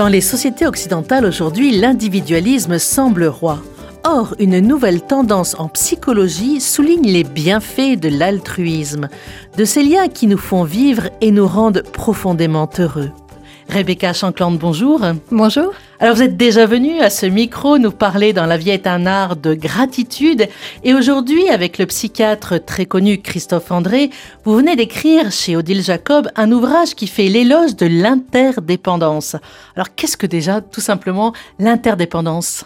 Dans les sociétés occidentales aujourd'hui, l'individualisme semble roi. Or, une nouvelle tendance en psychologie souligne les bienfaits de l'altruisme, de ces liens qui nous font vivre et nous rendent profondément heureux. Rebecca Shankland, bonjour. Bonjour. Alors vous êtes déjà venue à ce micro nous parler dans La vie est un art de gratitude et aujourd'hui avec le psychiatre très connu Christophe André, vous venez d'écrire chez Odile Jacob un ouvrage qui fait l'éloge de l'interdépendance. Alors qu'est-ce que déjà tout simplement l'interdépendance?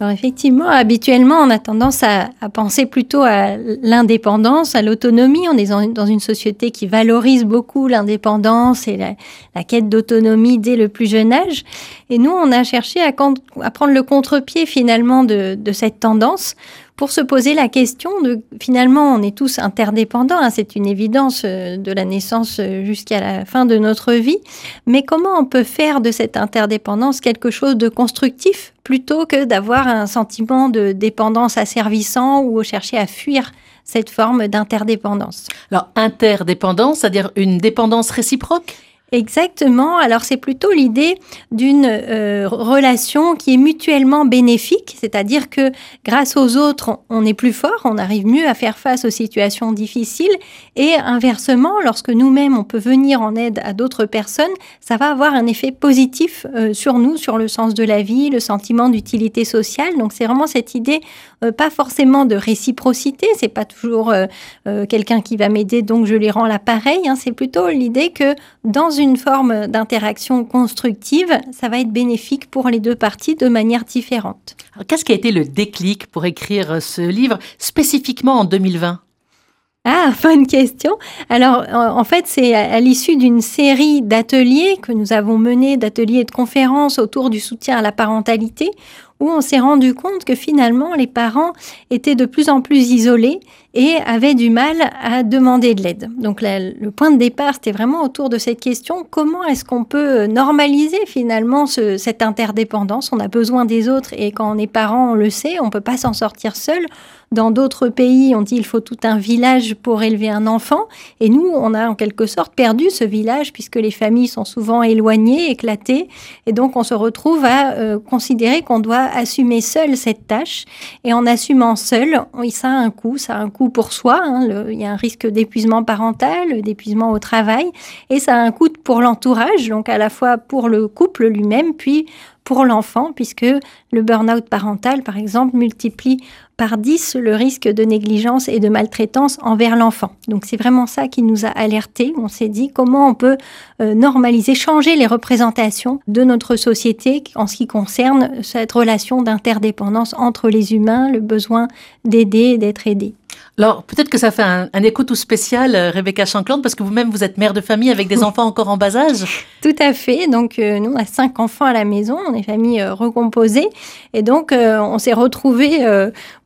Effectivement, habituellement, on a tendance à, penser plutôt à l'indépendance, à l'autonomie. On est dans, une société qui valorise beaucoup l'indépendance et la, quête d'autonomie dès le plus jeune âge. Et nous, on a cherché à, prendre le contre-pied finalement de, cette tendance pour se poser la question de finalement on est tous interdépendants, hein, c'est une évidence euh, de la naissance euh, jusqu'à la fin de notre vie, mais comment on peut faire de cette interdépendance quelque chose de constructif plutôt que d'avoir un sentiment de dépendance asservissant ou chercher à fuir cette forme d'interdépendance? Alors interdépendance, c'est-à-dire une dépendance réciproque? Exactement. Alors c'est plutôt l'idée d'une euh, relation qui est mutuellement bénéfique, c'est-à-dire que grâce aux autres, on est plus fort, on arrive mieux à faire face aux situations difficiles, et inversement, lorsque nous-mêmes on peut venir en aide à d'autres personnes, ça va avoir un effet positif euh, sur nous, sur le sens de la vie, le sentiment d'utilité sociale. Donc c'est vraiment cette idée, euh, pas forcément de réciprocité, c'est pas toujours quelqu'un qui va m'aider donc je lui rends l'appareil, hein, c'est plutôt l'idée que dans une une forme d'interaction constructive, ça va être bénéfique pour les deux parties de manière différente. Qu'est-ce qui a été le déclic pour écrire ce livre spécifiquement en 2020 ah, bonne question. Alors, en fait, c'est à l'issue d'une série d'ateliers que nous avons menés, d'ateliers et de conférences autour du soutien à la parentalité, où on s'est rendu compte que finalement, les parents étaient de plus en plus isolés et avaient du mal à demander de l'aide. Donc le point de départ, c'était vraiment autour de cette question, comment est-ce qu'on peut normaliser finalement cette interdépendance? On a besoin des autres et quand on est parent, on le sait, on ne peut pas s'en sortir seul. Dans d'autres pays, on dit il faut tout un village pour élever un enfant. Et nous, on a en quelque sorte perdu ce village puisque les familles sont souvent éloignées, éclatées. Et donc, on se retrouve à euh, considérer qu'on doit assumer seul cette tâche. Et en assumant seul, ça a un coût. Ça a un coût pour soi. Hein. il y a un risque d'épuisement parental, d'épuisement au travail. Et ça a un coût pour l'entourage, donc à la fois pour le couple lui-même, puis pour l'enfant, puisque le burn-out parental, par exemple, multiplie par 10 le risque de négligence et de maltraitance envers l'enfant. Donc c'est vraiment ça qui nous a alertés. On s'est dit comment on peut euh, normaliser, changer les représentations de notre société en ce qui concerne cette relation d'interdépendance entre les humains, le besoin d'aider, d'être aidé. Alors, peut-être que ça fait un, écho tout spécial, euh, Rebecca Shankland, parce que vous-même, vous êtes mère de famille avec des enfants encore en bas âge. Tout à fait. Donc, euh, nous, on a cinq enfants à la maison, on est famille euh, recomposée. Et donc, on s'est retrouvés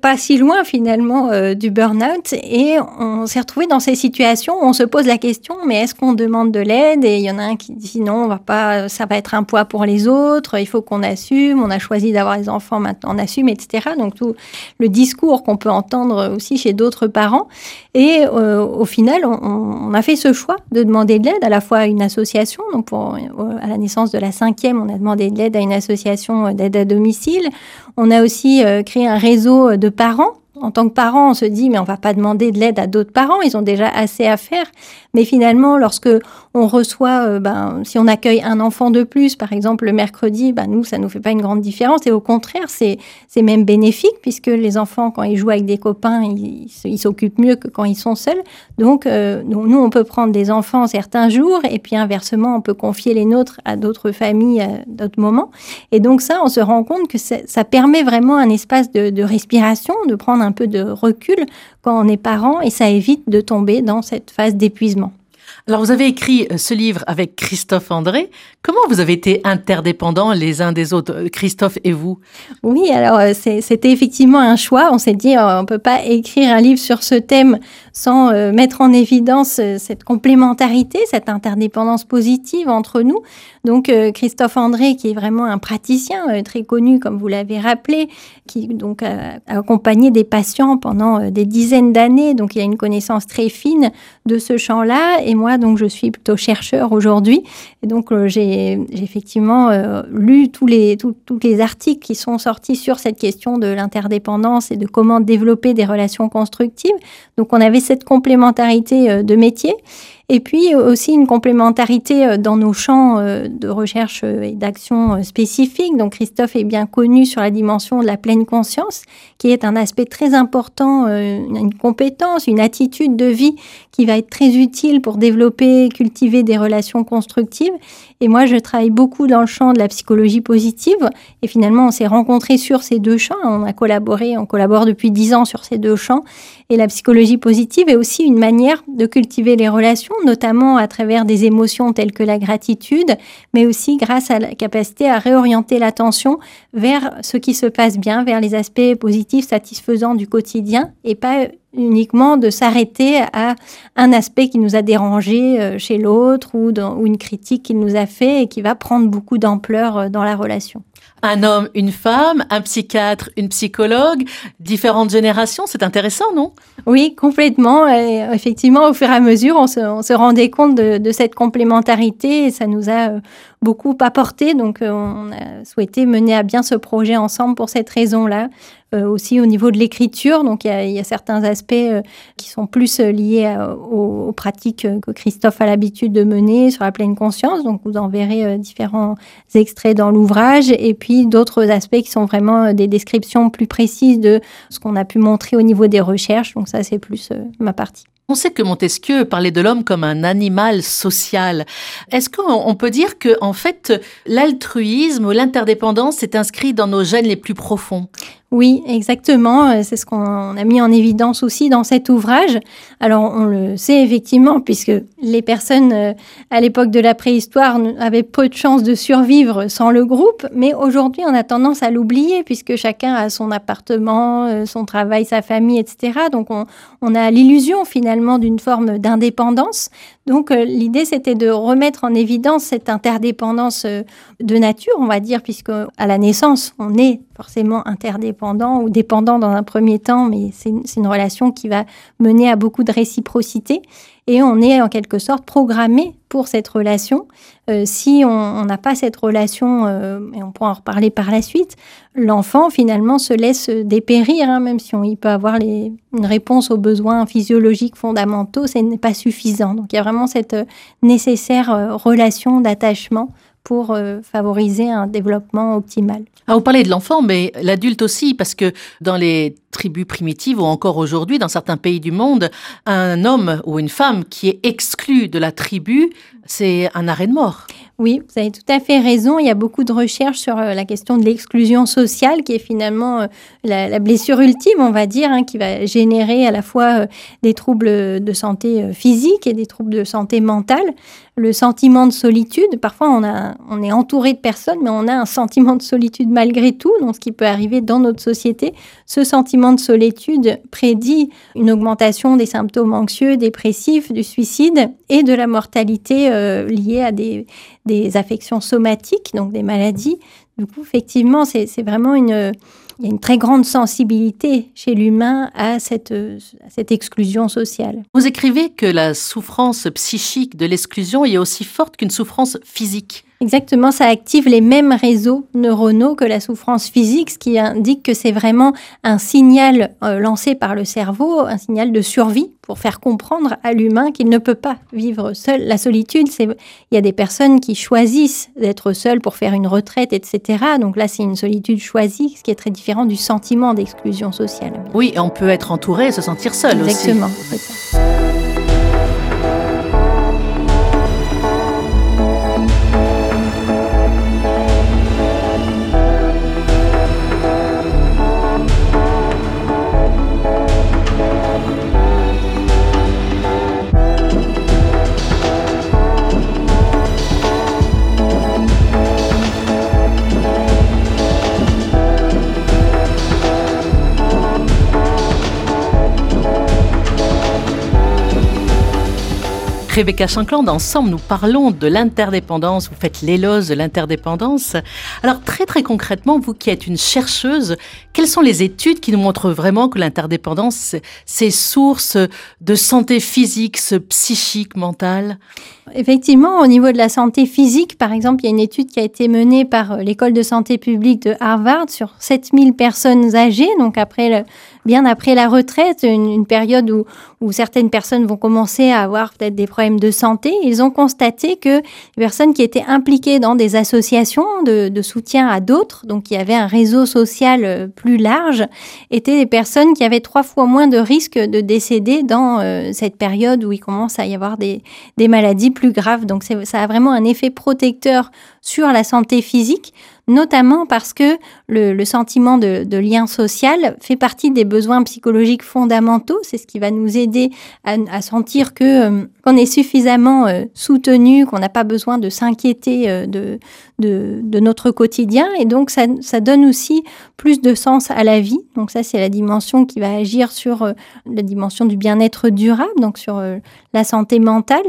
pas si loin, finalement, du burn-out. Et on s'est retrouvés dans ces situations où on se pose la question, mais est-ce qu'on demande de l'aide? Et il y en a un qui dit non, on va pas, ça va être un poids pour les autres, il faut qu'on assume, on a choisi d'avoir des enfants, maintenant on assume, etc. Donc, tout le discours qu'on peut entendre aussi chez d'autres parents. Et euh, au final, on, a fait ce choix de demander de l'aide à la fois à une association. Donc, pour, euh, à la naissance de la cinquième, on a demandé de l'aide à une association d'aide à domicile. On a aussi euh, créé un réseau de parents en tant que parent, on se dit mais on va pas demander de l'aide à d'autres parents, ils ont déjà assez à faire. Mais finalement, lorsque on reçoit, euh, ben, si on accueille un enfant de plus, par exemple le mercredi, ben, nous ça nous fait pas une grande différence et au contraire c'est même bénéfique puisque les enfants quand ils jouent avec des copains ils s'occupent mieux que quand ils sont seuls. Donc euh, nous on peut prendre des enfants certains jours et puis inversement on peut confier les nôtres à d'autres familles à d'autres moments. Et donc ça on se rend compte que ça permet vraiment un espace de, de respiration, de prendre un peu de recul quand on est parent et ça évite de tomber dans cette phase d'épuisement. Alors, vous avez écrit euh, ce livre avec Christophe André. Comment vous avez été interdépendants les uns des autres, euh, Christophe et vous? Oui, alors euh, c'était effectivement un choix. On s'est dit, on ne peut pas écrire un livre sur ce thème sans mettre en évidence cette complémentarité, cette interdépendance positive entre nous. Donc, Christophe André, qui est vraiment un praticien très connu, comme vous l'avez rappelé, qui donc a accompagné des patients pendant des dizaines d'années, donc il a une connaissance très fine de ce champ-là. Et moi, donc je suis plutôt chercheur aujourd'hui. Et donc j'ai effectivement lu tous les, tous les articles qui sont sortis sur cette question de l'interdépendance et de comment développer des relations constructives. Donc on avait cette complémentarité de métiers. Et puis aussi une complémentarité euh, dans nos champs euh, de recherche euh, et d'action spécifiques. Donc Christophe est bien connu sur la dimension de la pleine conscience, qui est un aspect très important, une compétence, une attitude de vie qui va être très utile pour développer, cultiver des relations constructives. Et moi, je travaille beaucoup dans le champ de la psychologie positive. Et finalement, on s'est rencontrés sur ces deux champs. On a collaboré, on collabore depuis dix ans sur ces deux champs. Et la psychologie positive est aussi une manière de cultiver les relations notamment à travers des émotions telles que la gratitude, mais aussi grâce à la capacité à réorienter l'attention vers ce qui se passe bien, vers les aspects positifs, satisfaisants du quotidien, et pas uniquement de s'arrêter à un aspect qui nous a dérangé euh, chez l'autre ou, ou une critique qu'il nous a fait et qui va prendre beaucoup d'ampleur euh, dans la relation un homme, une femme, un psychiatre, une psychologue, différentes générations. C'est intéressant, non? Oui, complètement. Et effectivement, au fur et à mesure, on se, rendait compte de, cette complémentarité et ça nous a euh, beaucoup apporté. Donc, on a souhaité mener à bien ce projet ensemble pour cette raison-là. Euh, aussi au niveau de l'écriture, donc il y, a, certains aspects euh, qui sont plus liés aux, pratiques que Christophe a l'habitude de mener sur la pleine conscience. Donc, vous en verrez différents extraits dans l'ouvrage. Et puis, d'autres aspects qui sont vraiment des descriptions plus précises de ce qu'on a pu montrer au niveau des recherches. Donc, ça, c'est plus ma partie. On sait que Montesquieu parlait de l'homme comme un animal social. Est-ce qu'on peut dire que, en fait, l'altruisme ou l'interdépendance est inscrit dans nos gènes les plus profonds? Oui, exactement. Euh, c'est ce qu'on a mis en évidence aussi dans cet ouvrage. Alors, on le sait effectivement, puisque les personnes euh, à l'époque de la préhistoire avaient peu de chances de survivre sans le groupe, mais aujourd'hui, on a tendance à l'oublier, puisque chacun a son appartement, euh, son travail, sa famille, etc. Donc, on, on a l'illusion finalement d'une forme d'indépendance. Donc, l'idée, c'était de remettre en évidence cette interdépendance de nature, on va dire, puisque à la naissance, on est forcément interdépendant ou dépendant dans un premier temps, mais c'est une, relation qui va mener à beaucoup de réciprocité. Et on est en quelque sorte programmé pour cette relation. Euh, si on n'a pas cette relation, euh, et on pourra en reparler par la suite, l'enfant finalement se laisse dépérir, hein, même si on, il peut avoir les, une réponse aux besoins physiologiques fondamentaux, ce n'est pas suffisant. Donc il y a vraiment cette euh, nécessaire relation d'attachement pour euh, favoriser un développement optimal. Ah, vous parlez de l'enfant, mais l'adulte aussi, parce que dans les tribus primitives ou encore aujourd'hui dans certains pays du monde, un homme ou une femme qui est exclu de la tribu, c'est un arrêt de mort. Oui, vous avez tout à fait raison. Il y a beaucoup de recherches sur euh, la question de l'exclusion sociale, qui est finalement euh, la, blessure ultime, on va dire, hein, qui va générer à la fois des troubles de santé physique et des troubles de santé mentale le sentiment de solitude. Parfois, on, on est entouré de personnes, mais on a un sentiment de solitude malgré tout, donc ce qui peut arriver dans notre société. Ce sentiment de solitude prédit une augmentation des symptômes anxieux, dépressifs, du suicide et de la mortalité euh, liée à des, affections somatiques, donc des maladies. Du coup, effectivement, c'est vraiment une il y a une très grande sensibilité chez l'humain à cette exclusion sociale. Vous écrivez que la souffrance psychique de l'exclusion est aussi forte qu'une souffrance physique. Exactement, ça active les mêmes réseaux neuronaux que la souffrance physique, ce qui indique que c'est vraiment un signal euh, lancé par le cerveau, un signal de survie pour faire comprendre à l'humain qu'il ne peut pas vivre seul. La solitude, c'est il y a des personnes qui choisissent d'être seules pour faire une retraite, etc. Donc là, c'est une solitude choisie, ce qui est très différent du sentiment d'exclusion sociale. Oui, on peut être entouré et se sentir seul aussi. Exactement. Rebecca Shankland, ensemble, nous parlons de l'interdépendance. Vous faites l'éloge de l'interdépendance. Alors, très très concrètement, vous qui êtes une chercheuse, quelles sont les études qui nous montrent vraiment que l'interdépendance, c'est source de santé physique, psychique, mentale Effectivement, au niveau de la santé physique, par exemple, il y a une étude qui a été menée par l'école de santé publique de Harvard sur 7000 personnes âgées, donc après le, bien après la retraite, une, période où, certaines personnes vont commencer à avoir peut-être des problèmes de santé. Ils ont constaté que les personnes qui étaient impliquées dans des associations de, soutien à d'autres, donc qui avaient un réseau social euh, plus large, étaient des personnes qui avaient trois fois moins de risques de décéder dans euh, cette période où il commence à y avoir des, des maladies plus graves. Donc ça a vraiment un effet protecteur sur la santé physique notamment parce que le, sentiment de, lien social fait partie des besoins psychologiques fondamentaux. C'est ce qui va nous aider à, sentir que euh, qu'on est suffisamment euh, soutenu, qu'on n'a pas besoin de s'inquiéter euh, de, de, notre quotidien. Et donc, ça, ça, donne aussi plus de sens à la vie. Donc, ça, c'est la dimension qui va agir sur la dimension du bien-être durable, donc sur la santé mentale.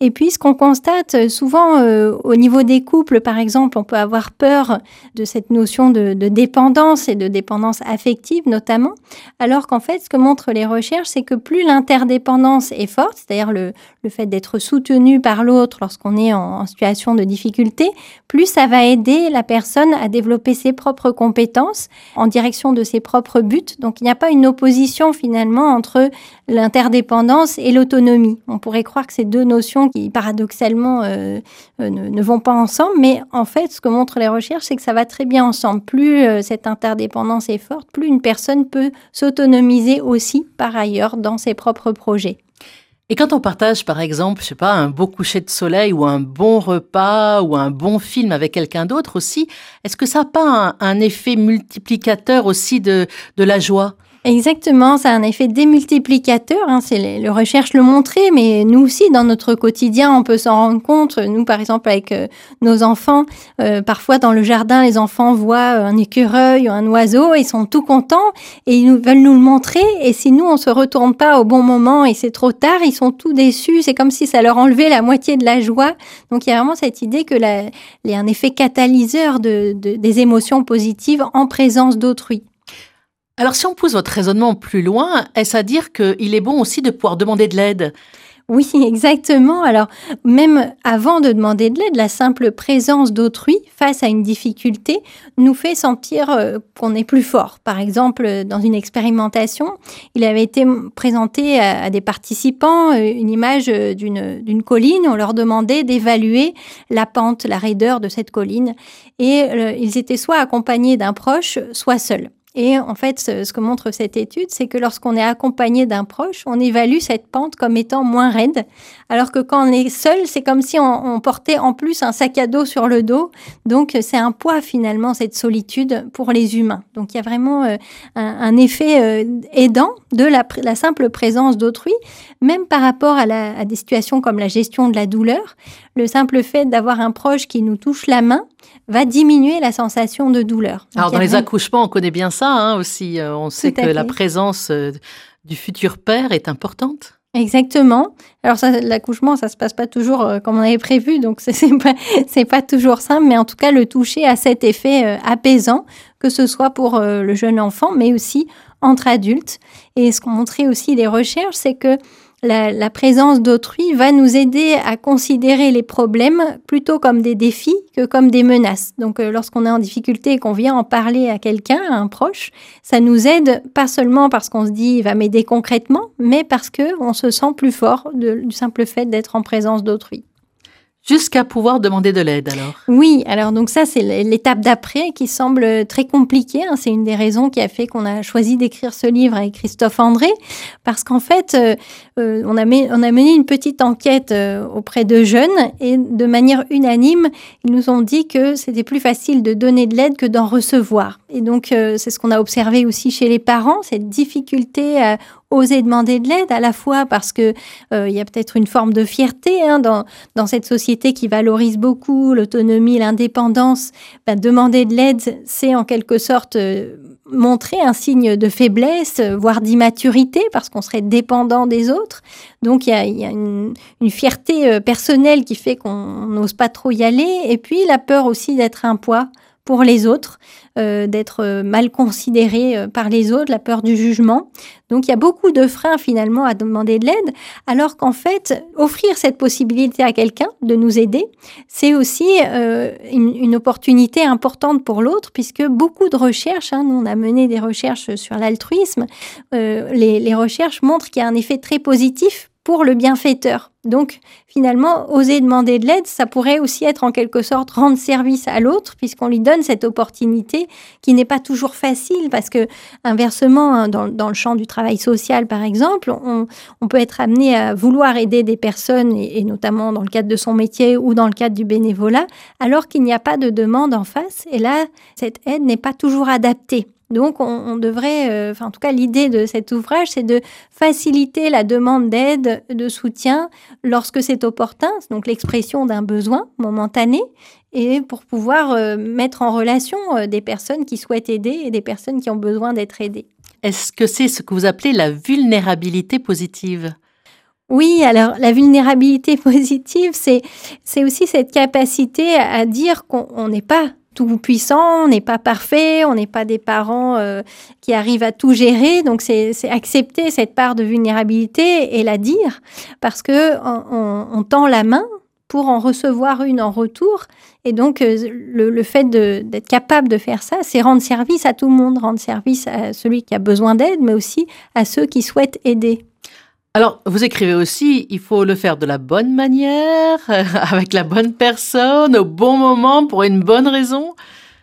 Et puis, ce qu'on constate souvent au niveau des couples, par exemple, on peut avoir peur de cette notion de, dépendance et de dépendance affective notamment, alors qu'en fait, ce que montrent les recherches, c'est que plus l'interdépendance est forte, c'est-à-dire le, le, fait d'être soutenu par l'autre lorsqu'on est en, situation de difficulté, plus ça va aider la personne à développer ses propres compétences en direction de ses propres buts. Donc, il n'y a pas une opposition finalement entre l'interdépendance et l'autonomie. On pourrait croire que ces deux notions qui paradoxalement euh, euh, ne, vont pas ensemble, mais en fait, ce que montrent les recherches, c'est que ça va très bien ensemble. Plus euh, cette interdépendance est forte, plus une personne peut s'autonomiser aussi par ailleurs dans ses propres projets. Et quand on partage, par exemple, je sais pas, un beau coucher de soleil ou un bon repas ou un bon film avec quelqu'un d'autre aussi, est-ce que ça n'a pas un, effet multiplicateur aussi de la joie? Exactement, ça a un effet démultiplicateur. Hein, c'est les, le recherche le montrer, mais nous aussi dans notre quotidien, on peut s'en rendre compte. Nous, par exemple, avec euh, nos enfants, euh, parfois dans le jardin, les enfants voient un écureuil ou un oiseau, ils sont tout contents et ils veulent nous le montrer. Et si nous on se retourne pas au bon moment et c'est trop tard, ils sont tout déçus. C'est comme si ça leur enlevait la moitié de la joie. Donc il y a vraiment cette idée que la, il y a un effet catalyseur de, de, des émotions positives en présence d'autrui. Alors si on pousse votre raisonnement plus loin, est-ce à dire qu'il est bon aussi de pouvoir demander de l'aide? Oui, exactement. Alors, même avant de demander de l'aide, la simple présence d'autrui face à une difficulté nous fait sentir euh, qu'on est plus fort. Par exemple, dans une expérimentation, il avait été présenté à, des participants euh, une image euh, d'une colline. On leur demandait d'évaluer la pente, la raideur de cette colline. Et ils étaient soit accompagnés d'un proche, soit seuls. Et en fait, ce, que montre cette étude, c'est que lorsqu'on est accompagné d'un proche, on évalue cette pente comme étant moins raide, alors que quand on est seul, c'est comme si on, portait en plus un sac à dos sur le dos. Donc, c'est un poids finalement, cette solitude pour les humains. Donc, il y a vraiment euh, un, effet euh, aidant de la, simple présence d'autrui, même par rapport à des situations comme la gestion de la douleur. Le simple fait d'avoir un proche qui nous touche la main, va diminuer la sensation de douleur. Alors dans les accouchements, on connaît bien ça hein, aussi. Euh, on sait que la présence euh, du futur père est importante. Exactement. Alors l'accouchement, ça se passe pas toujours euh, comme on avait prévu, donc c'est pas pas toujours simple, mais en tout cas le toucher a cet effet apaisant, que ce soit pour le jeune enfant, mais aussi entre adultes. Et ce qu'ont montré aussi les recherches, c'est que la, présence d'autrui va nous aider à considérer les problèmes plutôt comme des défis que comme des menaces. Donc euh, lorsqu'on est en difficulté et qu'on vient en parler à quelqu'un, à un proche, ça nous aide pas seulement parce qu'on se dit il va m'aider concrètement, mais parce qu'on se sent plus fort du simple fait d'être en présence d'autrui. Jusqu'à pouvoir demander de l'aide alors? Oui, alors donc ça c'est l'étape d'après qui semble très compliquée. Hein. C'est une des raisons qui a fait qu'on a choisi d'écrire ce livre avec Christophe André, parce qu'en fait euh, euh, on, a mené une petite enquête euh, auprès de jeunes et de manière unanime ils nous ont dit que c'était plus facile de donner de l'aide que d'en recevoir. Et donc c'est ce qu'on a observé aussi chez les parents, cette difficulté à oser demander de l'aide, à la fois parce que euh, y a peut-être une forme de fierté hein, dans, cette société qui valorise beaucoup l'autonomie, l'indépendance. Ben, demander de l'aide, c'est en quelque sorte euh, montrer un signe de faiblesse, voire d'immaturité, parce qu'on serait dépendant des autres. Donc il y a, une, une, fierté personnelle qui fait qu'on n'ose pas trop y aller, et puis la peur aussi d'être un poids pour les autres, euh, d'être euh, mal considéré euh, par les autres, la peur du jugement. Donc il y a beaucoup de freins finalement à demander de l'aide, alors qu'en fait, offrir cette possibilité à quelqu'un de nous aider, c'est aussi une, une, opportunité importante pour l'autre, puisque beaucoup de recherches, hein, nous on a mené des recherches sur l'altruisme, les, les recherches montrent qu'il y a un effet très positif pour le bienfaiteur. Donc finalement, oser demander de l'aide, ça pourrait aussi être en quelque sorte rendre service à l'autre, puisqu'on lui donne cette opportunité qui n'est pas toujours facile, parce que inversement, hein, dans, le champ du travail social, par exemple, on, peut être amené à vouloir aider des personnes, et, notamment dans le cadre de son métier ou dans le cadre du bénévolat, alors qu'il n'y a pas de demande en face, et là, cette aide n'est pas toujours adaptée. Donc, on, devrait, euh, enfin, en tout cas, l'idée de cet ouvrage, c'est de faciliter la demande d'aide, de soutien lorsque c'est opportun, donc l'expression d'un besoin momentané, et pour pouvoir euh, mettre en relation euh, des personnes qui souhaitent aider et des personnes qui ont besoin d'être aidées. Est-ce que c'est ce que vous appelez la vulnérabilité positive? Oui, alors la vulnérabilité positive, c'est aussi cette capacité à dire qu'on n'est pas tout puissant, on n'est pas parfait, on n'est pas des parents euh, qui arrivent à tout gérer. Donc c'est accepter cette part de vulnérabilité et la dire parce que on, tend la main pour en recevoir une en retour. Et donc euh, le fait d'être capable de faire ça, c'est rendre service à tout le monde, rendre service à celui qui a besoin d'aide, mais aussi à ceux qui souhaitent aider. Alors, vous écrivez aussi, il faut le faire de la bonne manière, avec la bonne personne, au bon moment, pour une bonne raison.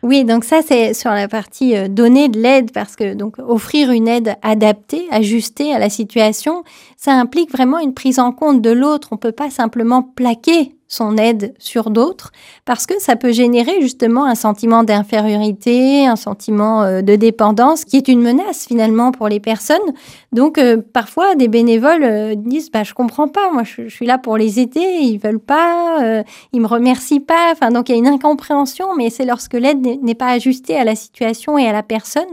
Oui, donc ça c'est sur la partie euh, donner de l'aide parce que donc offrir une aide adaptée, ajustée à la situation, ça implique vraiment une prise en compte de l'autre. On peut pas simplement plaquer son aide sur d'autres, parce que ça peut générer justement un sentiment d'infériorité, un sentiment euh, de dépendance, qui est une menace finalement pour les personnes. Donc euh, parfois des bénévoles euh, disent bah je comprends pas, moi je, suis là pour les aider, ils veulent pas, ils me remercient pas. Enfin donc il y a une incompréhension, mais c'est lorsque l'aide n'est pas ajustée à la situation et à la personne.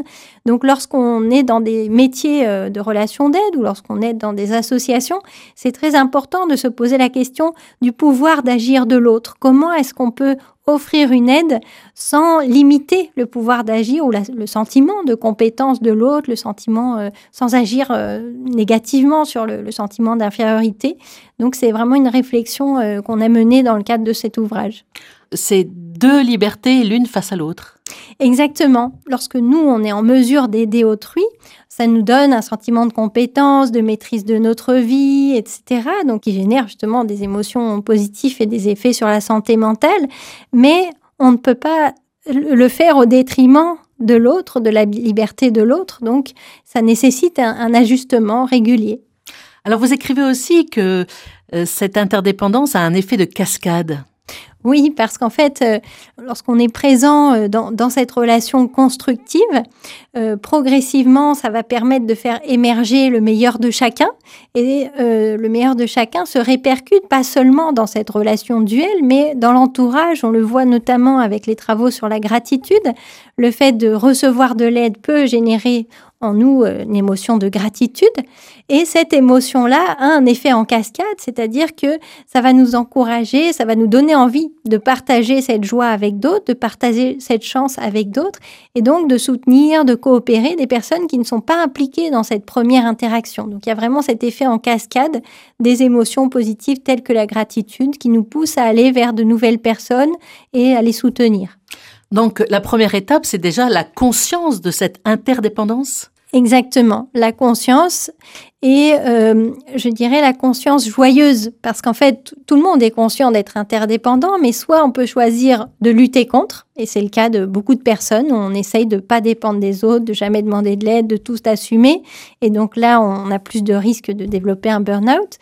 Donc lorsqu'on est dans des métiers de relations d'aide ou lorsqu'on est dans des associations, c'est très important de se poser la question du pouvoir d'agir de l'autre Comment est-ce qu'on peut offrir une aide sans limiter le pouvoir d'agir ou le sentiment de compétence de l'autre, le sentiment euh, sans agir euh, négativement sur le, sentiment d'infériorité? Donc c'est vraiment une réflexion euh, qu'on a menée dans le cadre de cet ouvrage. C'est deux libertés l'une face à l'autre. Exactement. Lorsque nous, on est en mesure d'aider autrui, ça nous donne un sentiment de compétence, de maîtrise de notre vie, etc. Donc, qui génère justement des émotions positives et des effets sur la santé mentale. Mais on ne peut pas le faire au détriment de l'autre, de la liberté de l'autre. Donc, ça nécessite un, ajustement régulier. Alors, vous écrivez aussi que euh, cette interdépendance a un effet de cascade. Oui, parce qu'en fait, euh, lorsqu'on est présent euh, dans, cette relation constructive, euh, progressivement, ça va permettre de faire émerger le meilleur de chacun. Et le meilleur de chacun se répercute pas seulement dans cette relation duel, mais dans l'entourage. On le voit notamment avec les travaux sur la gratitude. Le fait de recevoir de l'aide peut générer en nous euh, une émotion de gratitude. Et cette émotion-là a un effet en cascade, c'est-à-dire que ça va nous encourager, ça va nous donner envie de partager cette joie avec d'autres, de partager cette chance avec d'autres, et donc de soutenir, de coopérer des personnes qui ne sont pas impliquées dans cette première interaction. Donc il y a vraiment cet effet en cascade des émotions positives telles que la gratitude qui nous pousse à aller vers de nouvelles personnes et à les soutenir. Donc la première étape, c'est déjà la conscience de cette interdépendance? Exactement, la conscience et euh, je dirais la conscience joyeuse. Parce qu'en fait tout le monde est conscient d'être interdépendant mais soit on peut choisir de lutter contre et c'est le cas de beaucoup de personnes on essaye de pas dépendre des autres de jamais demander de l'aide de tout assumer. Et donc là on a plus de risques de développer un burn-out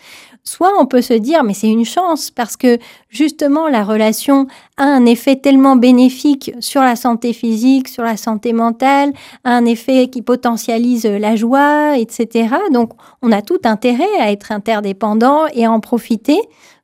soit on peut se dire mais c'est une chance parce que justement la relation a un effet tellement bénéfique sur la santé physique, sur la santé mentale, a un effet qui potentialise la joie, etc. Donc on a tout intérêt à être interdépendant et à en profiter.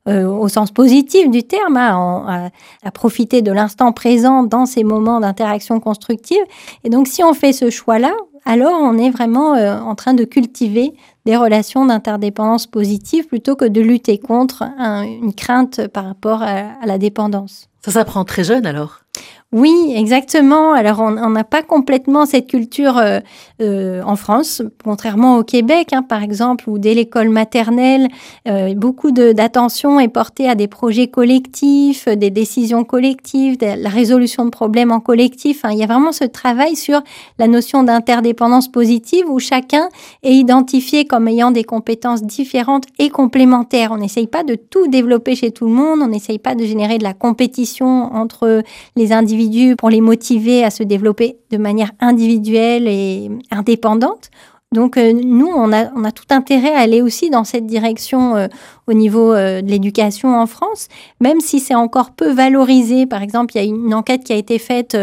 Euh, au sens positif du terme, hein, à, profiter de l'instant présent dans ces moments d'interaction constructive. Et donc, si on fait ce choix-là, alors on est vraiment euh, en train de cultiver des relations d'interdépendance positive plutôt que de lutter contre une crainte par rapport à la dépendance. Ça s'apprend très jeune alors? Oui, exactement. Alors, on n'a pas complètement cette culture euh, euh, en France, contrairement au Québec, hein, par exemple, où dès l'école maternelle, euh, beaucoup d'attention est portée à des projets collectifs, des décisions collectives, la résolution de problèmes en collectif. il y a vraiment ce travail sur la notion d'interdépendance positive où chacun est identifié comme ayant des compétences différentes et complémentaires. On n'essaye pas de tout développer chez tout le monde, on n'essaye pas de générer de la compétition entre les individus pour les motiver à se développer de manière individuelle et indépendante. Donc euh, nous, on a, on a, tout intérêt à aller aussi dans cette direction euh, au niveau euh, de l'éducation en France, même si c'est encore peu valorisé. Par exemple, il y a une enquête qui a été faite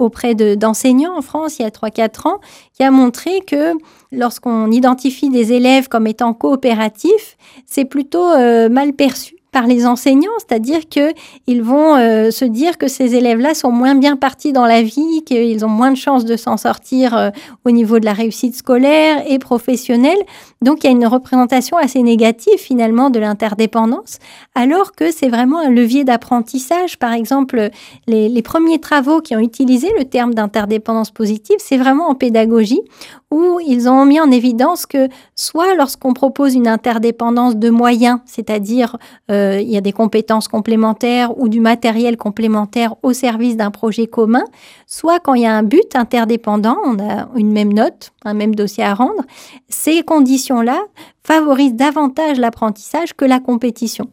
auprès d'enseignants en France il y a 3-4 ans, qui a montré que lorsqu'on identifie des élèves comme étant coopératifs, c'est plutôt mal perçu par les enseignants, c'est-à-dire que ils vont euh, se dire que ces élèves-là sont moins bien partis dans la vie, qu'ils ont moins de chances de s'en sortir euh, au niveau de la réussite scolaire et professionnelle. Donc il y a une représentation assez négative finalement de l'interdépendance, alors que c'est vraiment un levier d'apprentissage. Par exemple, les, les premiers travaux qui ont utilisé le terme d'interdépendance positive, c'est vraiment en pédagogie, où ils ont mis en évidence que soit lorsqu'on propose une interdépendance de moyens, c'est-à-dire euh, il y a des compétences complémentaires ou du matériel complémentaire au service d'un projet commun, soit quand il y a un but interdépendant, on a une même note, un même dossier à rendre, ces conditions-là favorisent davantage l'apprentissage que la compétition.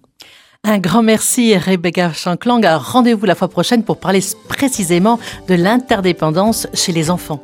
Un grand merci Rebecca Shanklang. Rendez-vous la fois prochaine pour parler précisément de l'interdépendance chez les enfants.